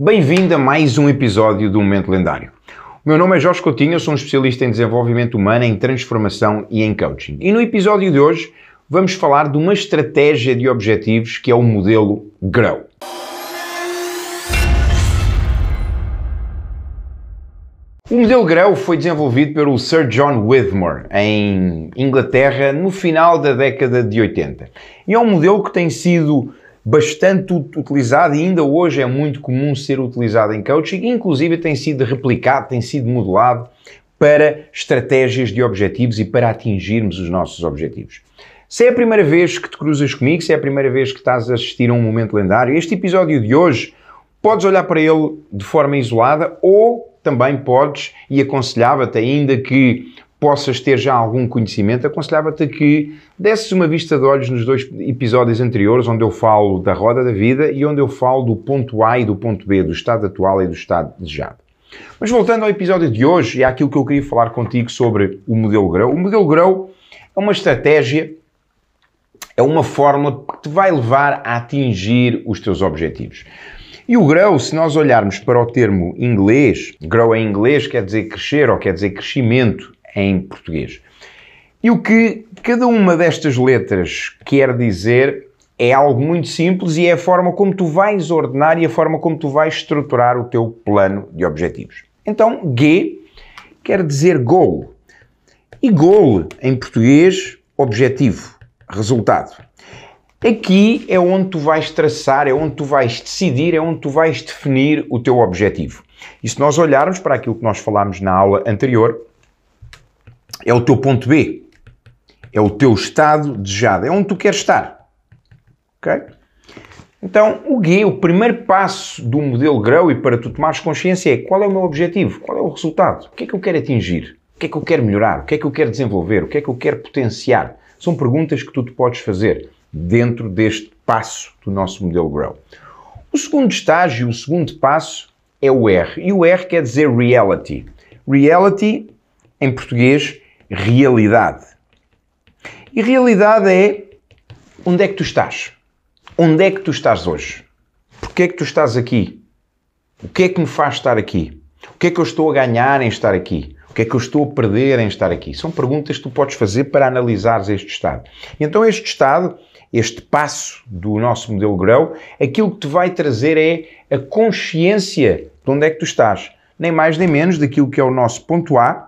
Bem-vindo a mais um episódio do Momento Lendário. O meu nome é Jorge Coutinho, eu sou um especialista em desenvolvimento humano, em transformação e em coaching. E no episódio de hoje vamos falar de uma estratégia de objetivos que é o modelo GROW. O modelo GROW foi desenvolvido pelo Sir John Withmore em Inglaterra no final da década de 80. E é um modelo que tem sido bastante utilizado e ainda hoje é muito comum ser utilizado em coaching, inclusive tem sido replicado, tem sido modelado para estratégias de objetivos e para atingirmos os nossos objetivos. Se é a primeira vez que te cruzas comigo, se é a primeira vez que estás a assistir a um momento lendário, este episódio de hoje podes olhar para ele de forma isolada ou também podes, e aconselhava-te, ainda que possas ter já algum conhecimento, aconselhava-te que desses uma vista de olhos nos dois episódios anteriores, onde eu falo da roda da vida e onde eu falo do ponto A e do ponto B, do estado atual e do estado desejado. Mas voltando ao episódio de hoje e àquilo que eu queria falar contigo sobre o modelo Grow. O modelo Grow é uma estratégia, é uma fórmula que te vai levar a atingir os teus objetivos. E o grow, se nós olharmos para o termo inglês, grow em inglês quer dizer crescer ou quer dizer crescimento em português. E o que cada uma destas letras quer dizer é algo muito simples e é a forma como tu vais ordenar e a forma como tu vais estruturar o teu plano de objetivos. Então, G quer dizer goal. E goal, em português, objetivo, resultado. Aqui é onde tu vais traçar, é onde tu vais decidir, é onde tu vais definir o teu objetivo. E se nós olharmos para aquilo que nós falámos na aula anterior, é o teu ponto B. É o teu estado desejado. É onde tu queres estar. Ok? Então, o G, o primeiro passo do modelo Grow e para tu tomares consciência é qual é o meu objetivo, qual é o resultado, o que é que eu quero atingir, o que é que eu quero melhorar, o que é que eu quero desenvolver, o que é que eu quero potenciar. São perguntas que tu te podes fazer dentro deste passo do nosso modelo Grow. O segundo estágio, o segundo passo, é o R. E o R quer dizer reality. Reality, em português, realidade. E realidade é onde é que tu estás? Onde é que tu estás hoje? Porquê é que tu estás aqui? O que é que me faz estar aqui? O que é que eu estou a ganhar em estar aqui? O que é que eu estou a perder em estar aqui? São perguntas que tu podes fazer para analisares este estado. Então, este estado este passo do nosso modelo Grow, aquilo que te vai trazer é a consciência de onde é que tu estás. Nem mais nem menos daquilo que é o nosso ponto A,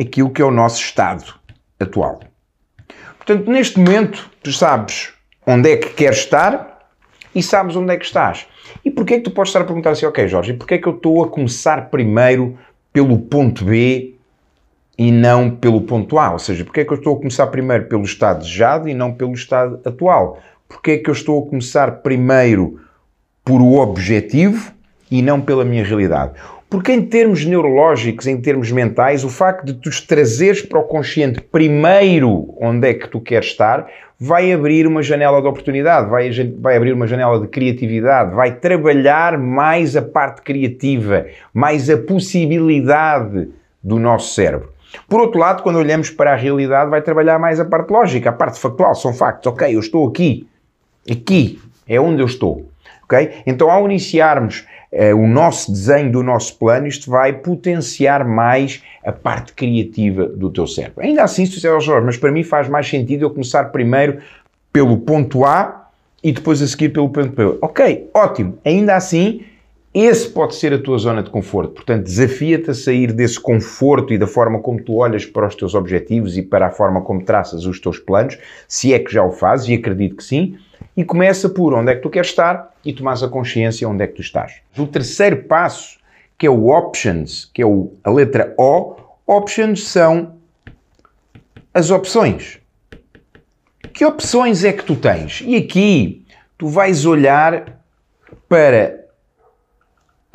aquilo que é o nosso estado atual. Portanto, neste momento, tu sabes onde é que queres estar e sabes onde é que estás. E porquê é que tu podes estar a perguntar assim, ok Jorge, e porquê é que eu estou a começar primeiro pelo ponto B e não pelo ponto A. Ou seja, porque é que eu estou a começar primeiro pelo estado desejado e não pelo estado atual? Porque é que eu estou a começar primeiro por o objetivo e não pela minha realidade? Porque em termos neurológicos, em termos mentais, o facto de tu trazeres para o consciente primeiro onde é que tu queres estar, vai abrir uma janela de oportunidade, vai, vai abrir uma janela de criatividade, vai trabalhar mais a parte criativa, mais a possibilidade do nosso cérebro. Por outro lado, quando olhamos para a realidade, vai trabalhar mais a parte lógica, a parte factual, são factos. Ok, eu estou aqui, aqui é onde eu estou. Ok? Então, ao iniciarmos eh, o nosso desenho do nosso plano, isto vai potenciar mais a parte criativa do teu cérebro. Ainda assim, se tu disser, Jorge, mas para mim faz mais sentido eu começar primeiro pelo ponto A e depois a seguir pelo ponto B. Ok, ótimo. Ainda assim, esse pode ser a tua zona de conforto. Portanto, desafia-te a sair desse conforto e da forma como tu olhas para os teus objetivos e para a forma como traças os teus planos, se é que já o fazes, e acredito que sim, e começa por onde é que tu queres estar e tomas a consciência onde é que tu estás. O terceiro passo, que é o options, que é a letra O, options são as opções. Que opções é que tu tens? E aqui tu vais olhar para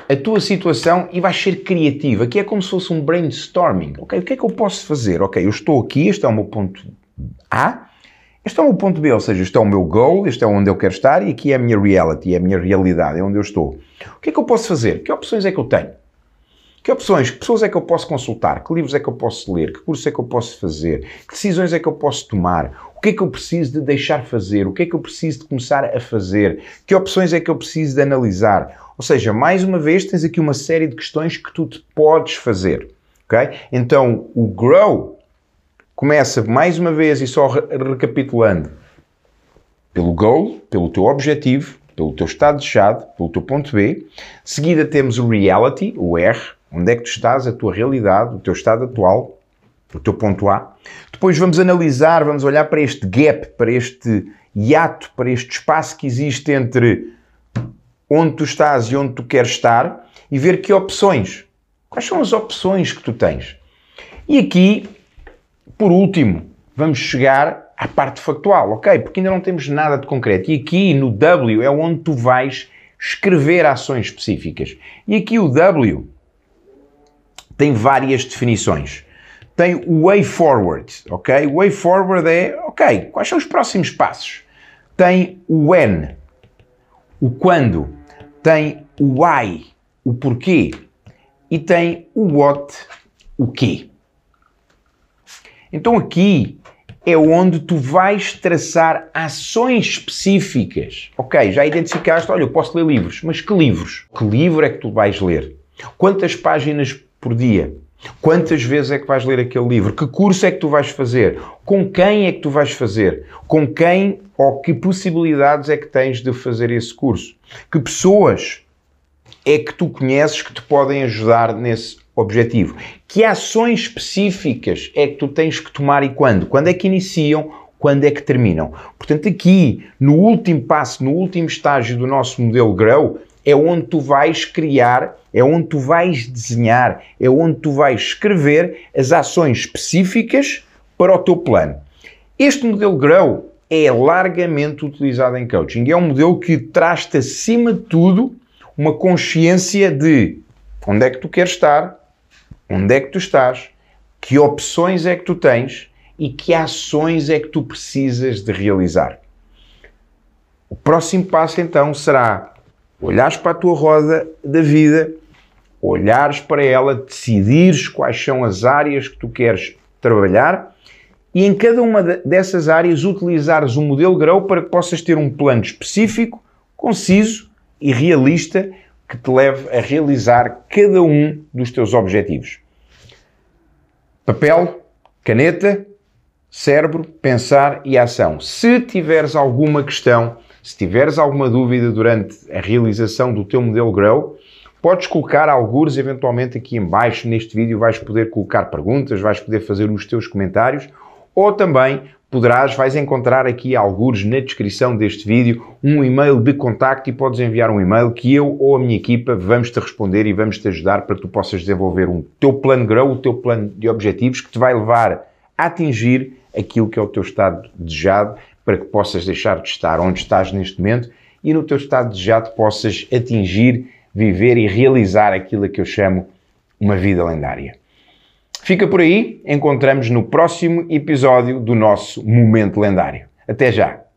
a tua situação e vais ser criativo. Aqui é como se fosse um brainstorming. Ok, o que é que eu posso fazer? Ok, eu estou aqui, este é o meu ponto A, este é o meu ponto B, ou seja, este é o meu goal, este é onde eu quero estar e aqui é a minha reality, é a minha realidade, é onde eu estou. O que é que eu posso fazer? Que opções é que eu tenho? Que opções, que pessoas é que eu posso consultar? Que livros é que eu posso ler? Que curso é que eu posso fazer? Que decisões é que eu posso tomar? O que é que eu preciso de deixar fazer? O que é que eu preciso de começar a fazer? Que opções é que eu preciso de analisar? Ou seja, mais uma vez, tens aqui uma série de questões que tu te podes fazer. ok? Então, o grow começa mais uma vez e só recapitulando pelo goal, pelo teu objetivo, pelo teu estado desejado, pelo teu ponto B. De seguida temos o reality, o R, onde é que tu estás, a tua realidade, o teu estado atual, o teu ponto A. Depois vamos analisar, vamos olhar para este gap, para este hiato, para este espaço que existe entre onde tu estás e onde tu queres estar e ver que opções. Quais são as opções que tu tens? E aqui, por último, vamos chegar à parte factual, ok? Porque ainda não temos nada de concreto. E aqui no W é onde tu vais escrever ações específicas. E aqui o W tem várias definições. Tem o way forward, ok? O way forward é, ok, quais são os próximos passos? Tem o when, o quando, tem o why, o porquê, e tem o what, o quê. Então aqui é onde tu vais traçar ações específicas. Ok, já identificaste, olha, eu posso ler livros, mas que livros? Que livro é que tu vais ler? Quantas páginas por dia? Quantas vezes é que vais ler aquele livro? Que curso é que tu vais fazer? Com quem é que tu vais fazer? Com quem ou que possibilidades é que tens de fazer esse curso? Que pessoas é que tu conheces que te podem ajudar nesse objetivo? Que ações específicas é que tu tens que tomar e quando? Quando é que iniciam? Quando é que terminam? Portanto, aqui, no último passo, no último estágio do nosso modelo Grow, é onde tu vais criar, é onde tu vais desenhar, é onde tu vais escrever as ações específicas para o teu plano. Este modelo Grow é largamente utilizado em coaching. É um modelo que traz-te, acima de tudo, uma consciência de onde é que tu queres estar, onde é que tu estás, que opções é que tu tens e que ações é que tu precisas de realizar. O próximo passo então será olhares para a tua roda da vida, olhares para ela, decidires quais são as áreas que tu queres trabalhar e em cada uma dessas áreas utilizares um modelo Grow para que possas ter um plano específico, conciso e realista que te leve a realizar cada um dos teus objetivos. Papel, caneta, cérebro, pensar e ação. Se tiveres alguma questão, se tiveres alguma dúvida durante a realização do teu modelo Grow, podes colocar alguns eventualmente aqui embaixo neste vídeo, vais poder colocar perguntas, vais poder fazer os teus comentários ou também poderás, vais encontrar aqui alguns na descrição deste vídeo um e-mail de contacto e podes enviar um e-mail que eu ou a minha equipa vamos te responder e vamos te ajudar para que tu possas desenvolver um teu plano grow, o teu plano de objetivos que te vai levar a atingir aquilo que é o teu estado desejado para que possas deixar de estar onde estás neste momento e no teu estado desejado possas atingir, viver e realizar aquilo que eu chamo uma vida lendária. Fica por aí, encontramos no próximo episódio do nosso Momento Lendário. Até já!